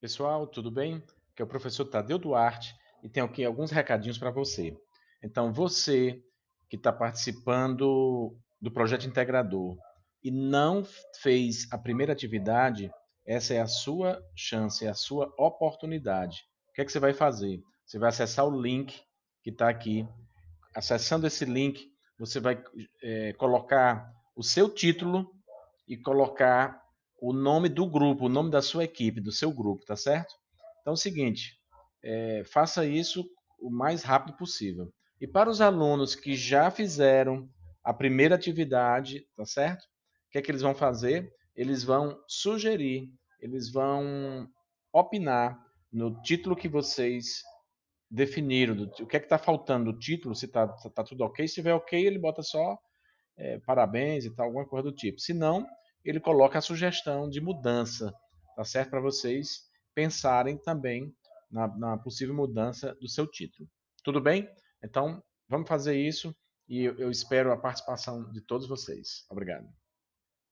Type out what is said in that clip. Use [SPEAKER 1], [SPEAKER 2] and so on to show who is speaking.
[SPEAKER 1] Pessoal, tudo bem? Aqui é o professor Tadeu Duarte e tenho aqui alguns recadinhos para você. Então, você que está participando do projeto integrador e não fez a primeira atividade, essa é a sua chance, é a sua oportunidade. O que é que você vai fazer? Você vai acessar o link que está aqui. Acessando esse link, você vai é, colocar o seu título e colocar o nome do grupo, o nome da sua equipe, do seu grupo, tá certo? Então é o seguinte, é, faça isso o mais rápido possível. E para os alunos que já fizeram a primeira atividade, tá certo? O que é que eles vão fazer? Eles vão sugerir, eles vão opinar no título que vocês definiram, do, o que é que está faltando no título, se está tá tudo ok. Se tiver ok, ele bota só é, parabéns e tal, alguma coisa do tipo. Se não, ele coloca a sugestão de mudança, tá certo? Para vocês pensarem também na, na, possível mudança do seu título. Tudo bem? Então, vamos fazer isso e eu, eu espero a participação de todos vocês. Obrigado.